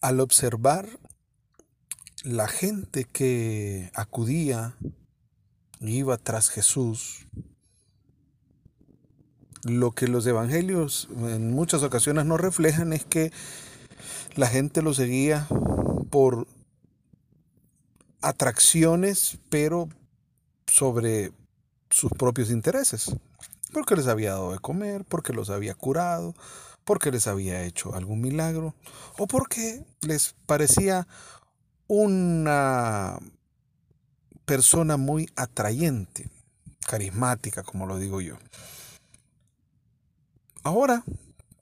al observar la gente que acudía y iba tras Jesús, lo que los evangelios en muchas ocasiones nos reflejan es que la gente lo seguía por atracciones, pero sobre sus propios intereses, porque les había dado de comer, porque los había curado, porque les había hecho algún milagro, o porque les parecía una persona muy atrayente, carismática, como lo digo yo. Ahora,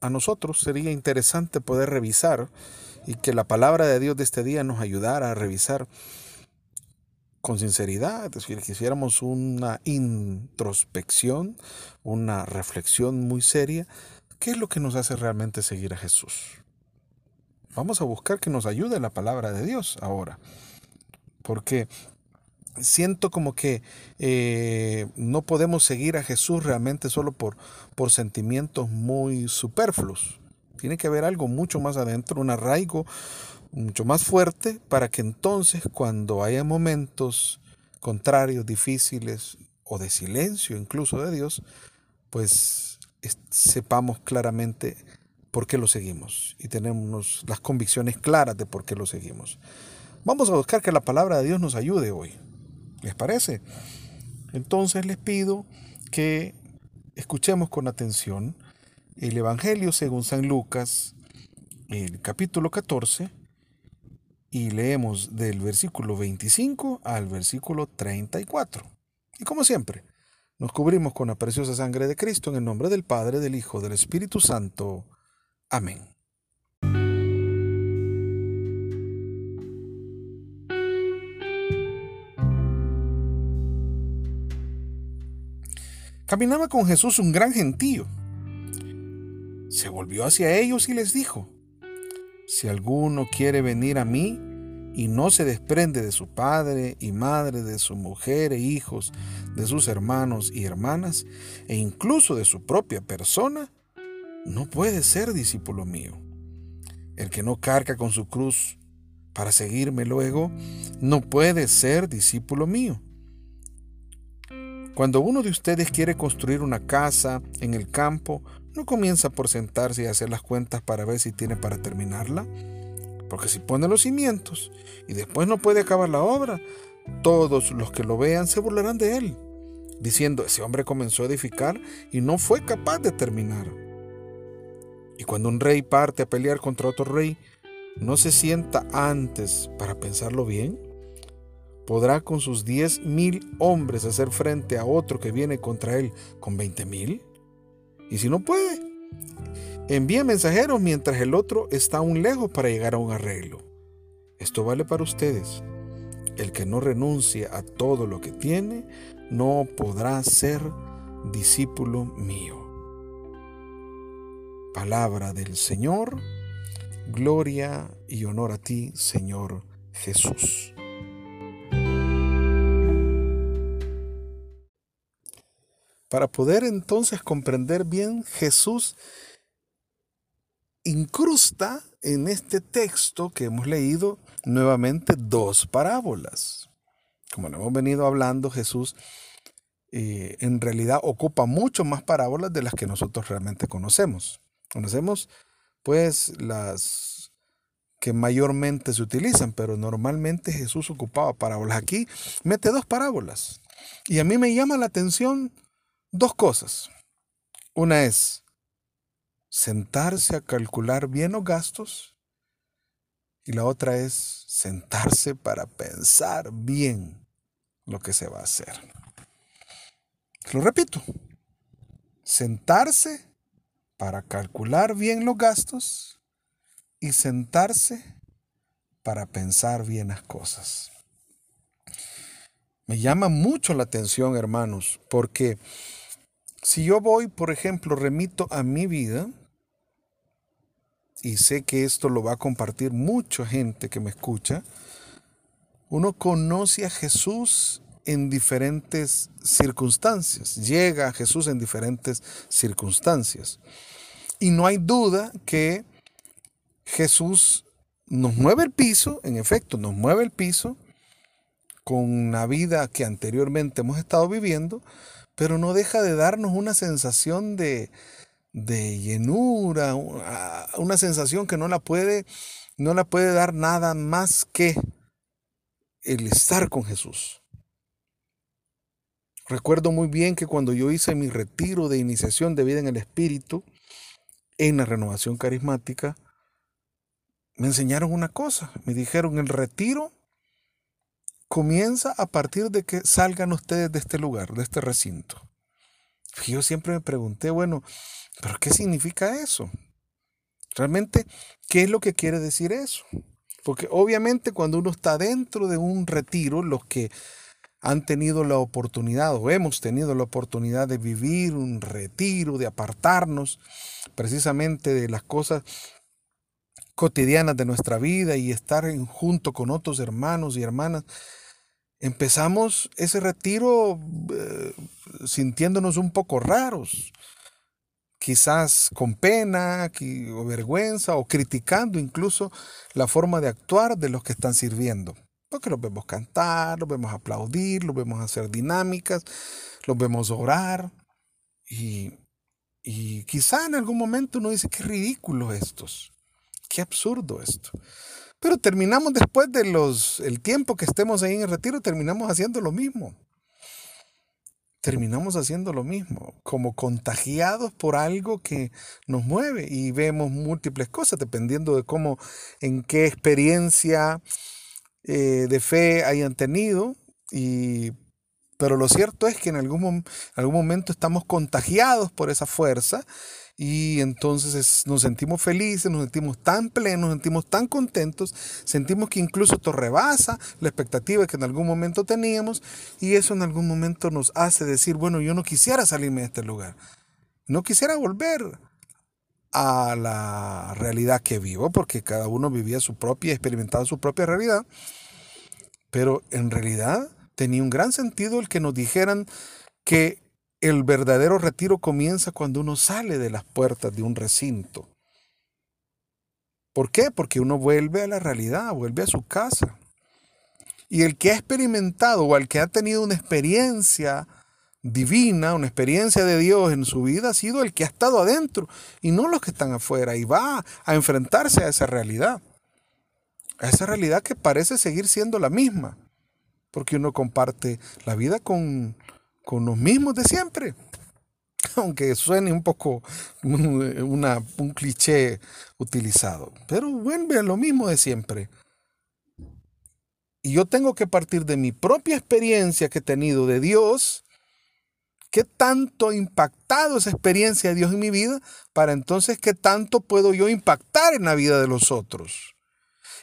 a nosotros sería interesante poder revisar y que la palabra de Dios de este día nos ayudara a revisar con sinceridad, es decir, que hiciéramos una introspección, una reflexión muy seria, ¿qué es lo que nos hace realmente seguir a Jesús? Vamos a buscar que nos ayude la palabra de Dios ahora, porque siento como que eh, no podemos seguir a Jesús realmente solo por, por sentimientos muy superfluos. Tiene que haber algo mucho más adentro, un arraigo mucho más fuerte para que entonces cuando haya momentos contrarios, difíciles o de silencio incluso de Dios, pues sepamos claramente por qué lo seguimos y tenemos las convicciones claras de por qué lo seguimos. Vamos a buscar que la palabra de Dios nos ayude hoy. ¿Les parece? Entonces les pido que escuchemos con atención el Evangelio según San Lucas, el capítulo 14, y leemos del versículo 25 al versículo 34. Y como siempre, nos cubrimos con la preciosa sangre de Cristo en el nombre del Padre, del Hijo, del Espíritu Santo. Amén. Caminaba con Jesús un gran gentío. Se volvió hacia ellos y les dijo, si alguno quiere venir a mí y no se desprende de su padre y madre, de su mujer e hijos, de sus hermanos y hermanas, e incluso de su propia persona, no puede ser discípulo mío. El que no carga con su cruz para seguirme luego, no puede ser discípulo mío. Cuando uno de ustedes quiere construir una casa en el campo, no comienza por sentarse y hacer las cuentas para ver si tiene para terminarla. Porque si pone los cimientos y después no puede acabar la obra, todos los que lo vean se burlarán de él, diciendo, ese hombre comenzó a edificar y no fue capaz de terminar. Y cuando un rey parte a pelear contra otro rey, ¿no se sienta antes para pensarlo bien? ¿Podrá con sus diez mil hombres hacer frente a otro que viene contra él con veinte mil? Y si no puede, envía mensajeros mientras el otro está aún lejos para llegar a un arreglo. Esto vale para ustedes. El que no renuncia a todo lo que tiene, no podrá ser discípulo mío. Palabra del Señor, gloria y honor a ti, Señor Jesús. Para poder entonces comprender bien, Jesús incrusta en este texto que hemos leído nuevamente dos parábolas. Como lo hemos venido hablando, Jesús eh, en realidad ocupa mucho más parábolas de las que nosotros realmente conocemos. Conocemos pues las que mayormente se utilizan, pero normalmente Jesús ocupaba parábolas. Aquí mete dos parábolas. Y a mí me llama la atención dos cosas. Una es sentarse a calcular bien los gastos y la otra es sentarse para pensar bien lo que se va a hacer. Lo repito, sentarse para calcular bien los gastos y sentarse para pensar bien las cosas. Me llama mucho la atención, hermanos, porque si yo voy, por ejemplo, remito a mi vida, y sé que esto lo va a compartir mucha gente que me escucha, uno conoce a Jesús en diferentes circunstancias, llega a Jesús en diferentes circunstancias. Y no hay duda que Jesús nos mueve el piso, en efecto, nos mueve el piso con la vida que anteriormente hemos estado viviendo, pero no deja de darnos una sensación de, de llenura, una sensación que no la puede, no la puede dar nada más que el estar con Jesús. Recuerdo muy bien que cuando yo hice mi retiro de iniciación de vida en el Espíritu, en la renovación carismática, me enseñaron una cosa. Me dijeron, el retiro comienza a partir de que salgan ustedes de este lugar, de este recinto. yo siempre me pregunté, bueno, ¿pero qué significa eso? Realmente, ¿qué es lo que quiere decir eso? Porque obviamente cuando uno está dentro de un retiro, los que han tenido la oportunidad o hemos tenido la oportunidad de vivir un retiro, de apartarnos precisamente de las cosas cotidianas de nuestra vida y estar junto con otros hermanos y hermanas, empezamos ese retiro eh, sintiéndonos un poco raros, quizás con pena o vergüenza o criticando incluso la forma de actuar de los que están sirviendo. Porque los vemos cantar, los vemos aplaudir, los vemos hacer dinámicas, los vemos orar. Y, y quizá en algún momento uno dice, qué ridículo estos. Qué absurdo esto. Pero terminamos después de los el tiempo que estemos ahí en el retiro, terminamos haciendo lo mismo. Terminamos haciendo lo mismo, como contagiados por algo que nos mueve y vemos múltiples cosas dependiendo de cómo, en qué experiencia eh, de fe hayan tenido. Y, pero lo cierto es que en algún, algún momento estamos contagiados por esa fuerza y entonces nos sentimos felices, nos sentimos tan plenos, nos sentimos tan contentos, sentimos que incluso esto rebasa la expectativa que en algún momento teníamos y eso en algún momento nos hace decir, bueno, yo no quisiera salirme de este lugar, no quisiera volver a la realidad que vivo, porque cada uno vivía su propia, experimentaba su propia realidad, pero en realidad tenía un gran sentido el que nos dijeran que el verdadero retiro comienza cuando uno sale de las puertas de un recinto. ¿Por qué? Porque uno vuelve a la realidad, vuelve a su casa. Y el que ha experimentado o el que ha tenido una experiencia divina, una experiencia de Dios en su vida, ha sido el que ha estado adentro y no los que están afuera y va a enfrentarse a esa realidad. A esa realidad que parece seguir siendo la misma, porque uno comparte la vida con con los mismos de siempre. Aunque suene un poco un cliché utilizado. Pero vuelve a lo mismo de siempre. Y yo tengo que partir de mi propia experiencia que he tenido de Dios, qué tanto ha impactado esa experiencia de Dios en mi vida, para entonces qué tanto puedo yo impactar en la vida de los otros.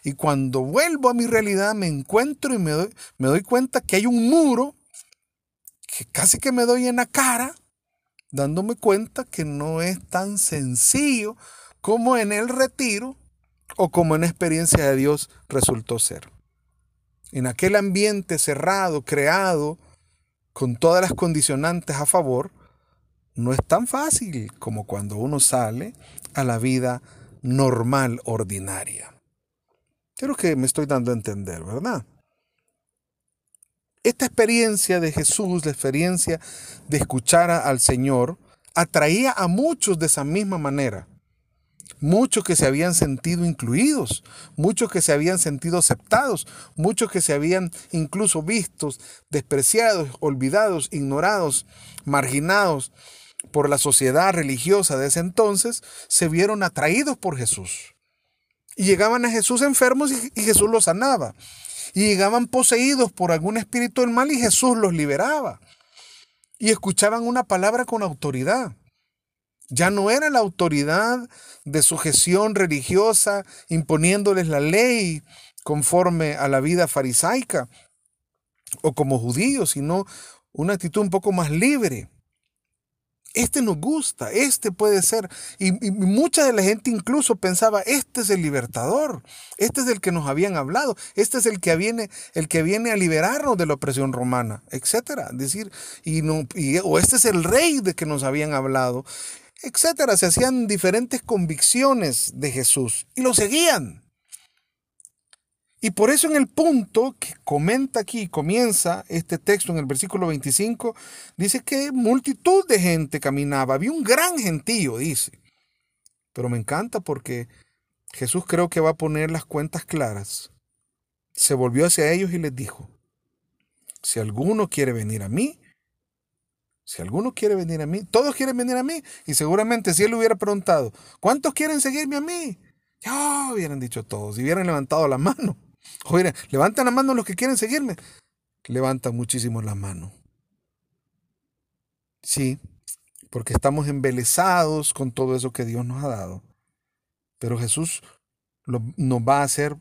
Y cuando vuelvo a mi realidad me encuentro y me me doy cuenta que hay un muro que casi que me doy en la cara dándome cuenta que no es tan sencillo como en el retiro o como en experiencia de Dios resultó ser. En aquel ambiente cerrado, creado, con todas las condicionantes a favor, no es tan fácil como cuando uno sale a la vida normal, ordinaria. Creo que me estoy dando a entender, ¿verdad? Esta experiencia de Jesús, la experiencia de escuchar al Señor, atraía a muchos de esa misma manera. Muchos que se habían sentido incluidos, muchos que se habían sentido aceptados, muchos que se habían incluso vistos despreciados, olvidados, ignorados, marginados por la sociedad religiosa de ese entonces, se vieron atraídos por Jesús. Y llegaban a Jesús enfermos y, Jesús los sanaba y llegaban poseídos por algún espíritu del mal y Jesús los liberaba. Y escuchaban una palabra con autoridad. Ya no era la autoridad de sujeción religiosa imponiéndoles la ley conforme a la vida farisaica o como judíos, sino una actitud un poco más libre este nos gusta, este puede ser. Y, mucha de la gente incluso pensaba, este es el libertador, este es el que nos habían hablado, este es el que viene, el que viene a liberarnos de la opresión romana, etcétera. Decir, y no, o este es el rey de que nos habían hablado, etcétera. Se hacían diferentes convicciones de Jesús y lo seguían. Y por eso en el punto que comenta aquí, comienza este texto en el versículo 25, dice que multitud de gente caminaba, había un gran gentío, dice. Pero me encanta porque Jesús creo que va a poner las cuentas claras. Se volvió hacia ellos y les dijo, si alguno quiere venir a mí, si alguno quiere venir a mí, todos quieren venir a mí. Y seguramente si él hubiera preguntado, ¿cuántos quieren seguirme a mí? Ya hubieran dicho todos y hubieran levantado la mano. Oye, levantan la mano los que quieren seguirme. Levantan muchísimo la mano. Sí, porque estamos embelesados con todo eso que Dios nos ha dado. Pero Jesús nos va a hacer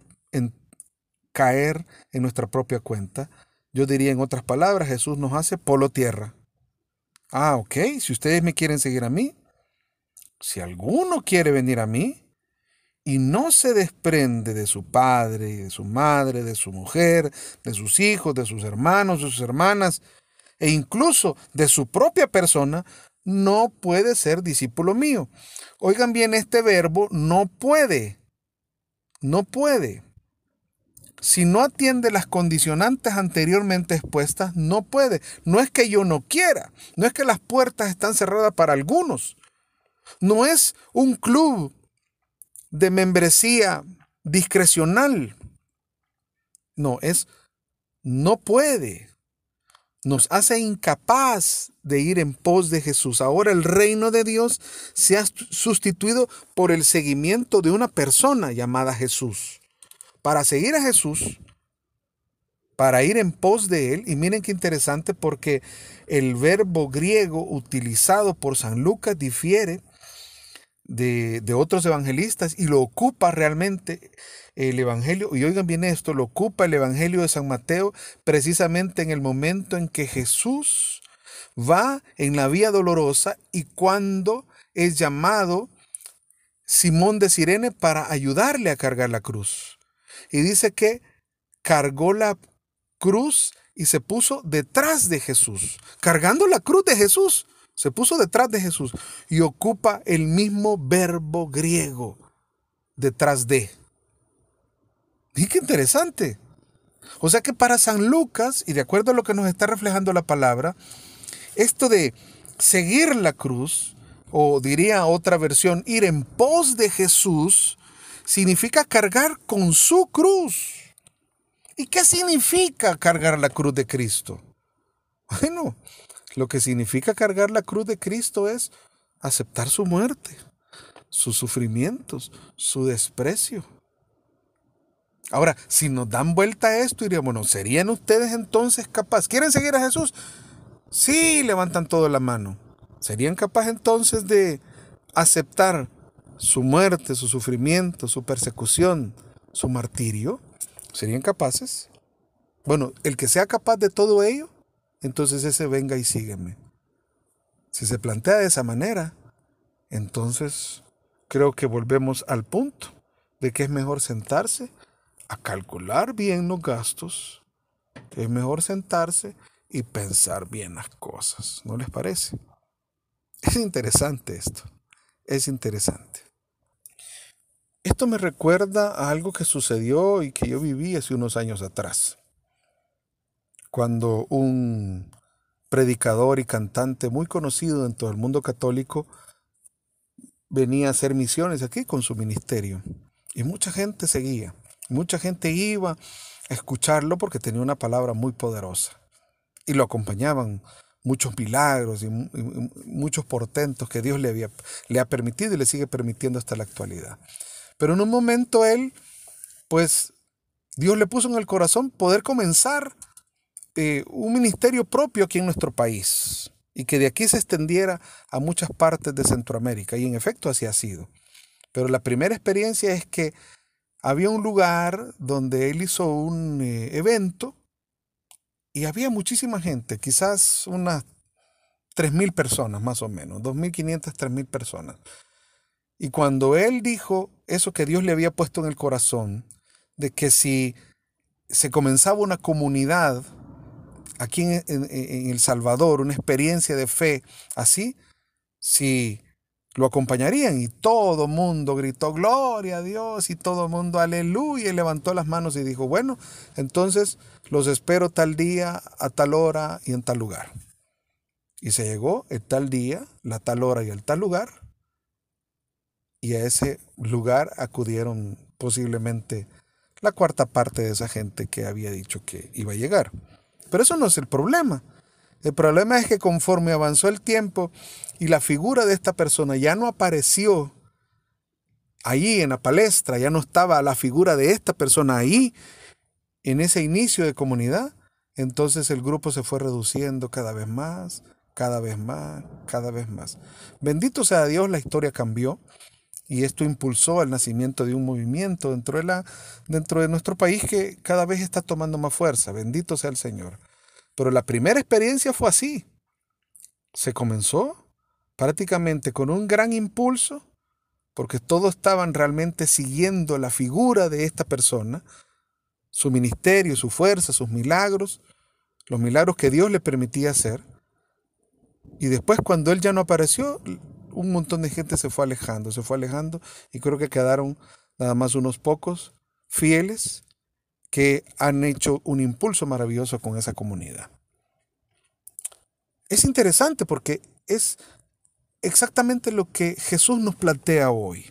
caer en nuestra propia cuenta. Yo diría en otras palabras, Jesús nos hace polo tierra. Ah, ok, si ustedes me quieren seguir a mí, si alguno quiere venir a mí, y no se desprende de su padre, de su madre, de su mujer, de sus hijos, de sus hermanos, de sus hermanas, e incluso de su propia persona, no puede ser discípulo mío. Oigan bien este verbo, no puede. No puede. Si no atiende las condicionantes anteriormente expuestas, no puede. No es que yo no quiera, no es que las puertas están cerradas para algunos. No es un club de membresía discrecional. No, es no puede. Nos hace incapaz de ir en pos de Jesús. Ahora el reino de Dios se ha sustituido por el seguimiento de una persona llamada Jesús. Para seguir a Jesús, para ir en pos de Él, y miren qué interesante porque el verbo griego utilizado por San Lucas difiere de, otros evangelistas y lo ocupa realmente el Evangelio, y oigan bien esto, lo ocupa el Evangelio de San Mateo precisamente en el momento en que Jesús va en la vía dolorosa y cuando es llamado Simón de Sirene para ayudarle a cargar la cruz. Y dice que cargó la cruz y se puso detrás de Jesús, cargando la cruz de Jesús. Se puso detrás de Jesús y ocupa el mismo verbo griego detrás de. Y qué interesante. O sea que para San Lucas, y de acuerdo a lo que nos está reflejando la palabra, esto de seguir la cruz, o diría otra versión, ir en pos de Jesús, significa cargar con su cruz. ¿Y qué significa cargar la cruz de Cristo? Bueno, lo que significa cargar la cruz de Cristo es aceptar su muerte, sus sufrimientos, su desprecio. Ahora, si nos dan vuelta a esto, diríamos, ¿serían ustedes entonces capaces? ¿Quieren seguir a Jesús? Sí, levantan toda la mano. ¿Serían capaces entonces de aceptar su muerte, su sufrimiento, su persecución, su martirio? ¿Serían capaces? Bueno, el que sea capaz de todo ello entonces ese venga y sígueme. Si se plantea de esa manera, entonces creo que volvemos al punto de que es mejor sentarse a calcular bien los gastos, que es mejor sentarse y pensar bien las cosas. ¿No les parece? Es interesante esto, es interesante. Esto me recuerda a algo que sucedió y que yo viví hace unos años atrás cuando un predicador y cantante muy conocido en todo el mundo católico venía a hacer misiones aquí con su ministerio. Y mucha gente seguía, mucha gente iba a escucharlo porque tenía una palabra muy poderosa. Y lo acompañaban muchos milagros y, muchos portentos que Dios le, había, le ha permitido y le sigue permitiendo hasta la actualidad. Pero en un momento él, pues Dios le puso en el corazón poder comenzar eh, un ministerio propio aquí en nuestro país y que de aquí se extendiera a muchas partes de Centroamérica. Y en efecto así ha sido. Pero la primera experiencia es que había un lugar donde él hizo un eh, evento y había muchísima gente, quizás unas 3.000 personas más o menos, 2.500, 3.000 personas. Y cuando él dijo eso que Dios le había puesto en el corazón, de que si se comenzaba una comunidad aquí en, El Salvador una experiencia de fe así, si lo acompañarían y todo mundo gritó gloria a Dios y todo mundo aleluya y levantó las manos y dijo, bueno, entonces los espero tal día, a tal hora y en tal lugar. Y se llegó el tal día, la tal hora y el tal lugar y a ese lugar acudieron posiblemente la cuarta parte de esa gente que había dicho que iba a llegar. Pero eso no es el problema. El problema es que conforme avanzó el tiempo y la figura de esta persona ya no apareció allí en la palestra, ya no estaba la figura de esta persona ahí en ese inicio de comunidad, entonces el grupo se fue reduciendo cada vez más, cada vez más, cada vez más. Bendito sea Dios, la historia cambió y esto impulsó el nacimiento de un movimiento dentro de, la, dentro de nuestro país que cada vez está tomando más fuerza. Bendito sea el Señor. Pero la primera experiencia fue así. Se comenzó prácticamente con un gran impulso, porque todos estaban realmente siguiendo la figura de esta persona, su ministerio, su fuerza, sus milagros, los milagros que Dios le permitía hacer. Y después cuando Él ya no apareció, un montón de gente se fue alejando, se fue alejando y creo que quedaron nada más unos pocos fieles que han hecho un impulso maravilloso con esa comunidad. Es interesante porque es exactamente lo que Jesús nos plantea hoy.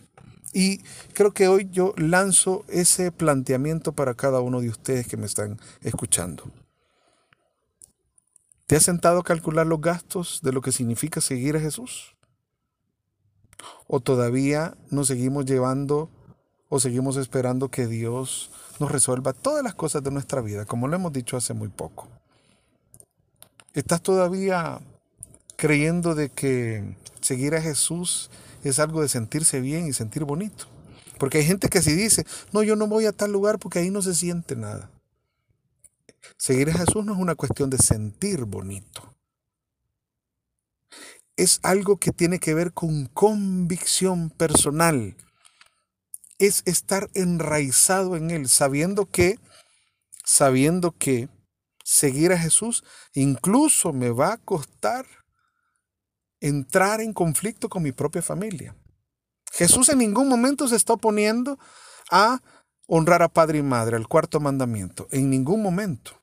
Y creo que hoy yo lanzo ese planteamiento para cada uno de ustedes que me están escuchando. ¿Te has sentado a calcular los gastos de lo que significa seguir a Jesús? ¿O todavía nos seguimos llevando o seguimos esperando que Dios nos resuelva todas las cosas de nuestra vida, como lo hemos dicho hace muy poco? ¿Estás todavía creyendo de que seguir a Jesús es algo de sentirse bien y sentir bonito? Porque hay gente que si dice, no, yo no voy a tal lugar porque ahí no se siente nada. Seguir a Jesús no es una cuestión de sentir bonito es algo que tiene que ver con convicción personal. Es estar enraizado en Él, sabiendo que, sabiendo que seguir a Jesús incluso me va a costar entrar en conflicto con mi propia familia. Jesús en ningún momento se está oponiendo a honrar a padre y madre, al cuarto mandamiento, en ningún momento.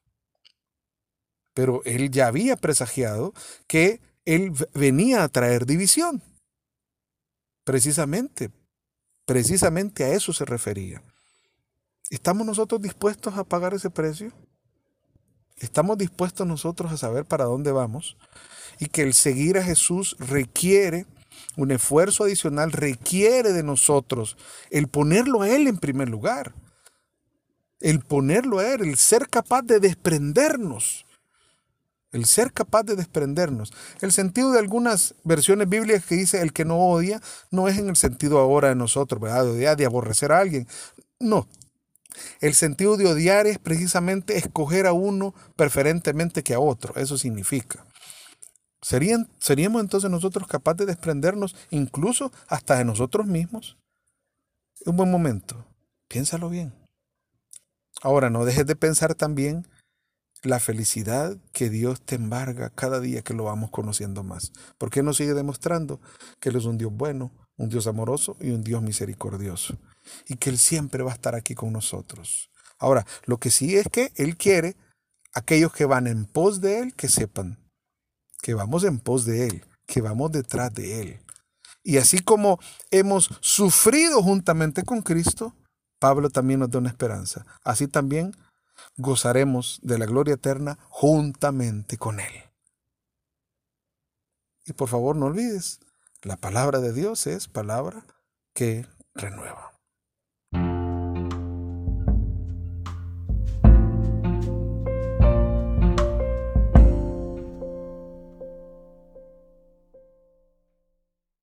Pero él ya había presagiado que él venía a traer división. Precisamente, precisamente a eso se refería. ¿Estamos nosotros dispuestos a pagar ese precio? ¿Estamos dispuestos nosotros a saber para dónde vamos? Y que el seguir a Jesús requiere un esfuerzo adicional, requiere de nosotros el ponerlo a Él en primer lugar. El ponerlo a Él, el ser capaz de desprendernos el ser capaz de desprendernos. El sentido de algunas versiones bíblicas que dice el que no odia no es en el sentido ahora de nosotros, ¿verdad? De odiar, de aborrecer a alguien. No. El sentido de odiar es precisamente escoger a uno preferentemente que a otro. Eso significa. ¿Serían, ¿Seríamos entonces nosotros capaces de desprendernos incluso hasta de nosotros mismos? Un buen momento. Piénsalo bien. Ahora, no dejes de pensar también la felicidad que Dios te embarga cada día que lo vamos conociendo más. Porque nos sigue demostrando que Él es un Dios bueno, un Dios amoroso y un Dios misericordioso. Y que Él siempre va a estar aquí con nosotros. Ahora, lo que sí es que Él quiere aquellos que van en pos de Él que sepan que vamos en pos de Él, que vamos detrás de Él. Y así como hemos sufrido juntamente con Cristo, Pablo también nos da una esperanza. Así también gozaremos de la gloria eterna juntamente con Él. Y por favor no olvides, la palabra de Dios es palabra que renueva.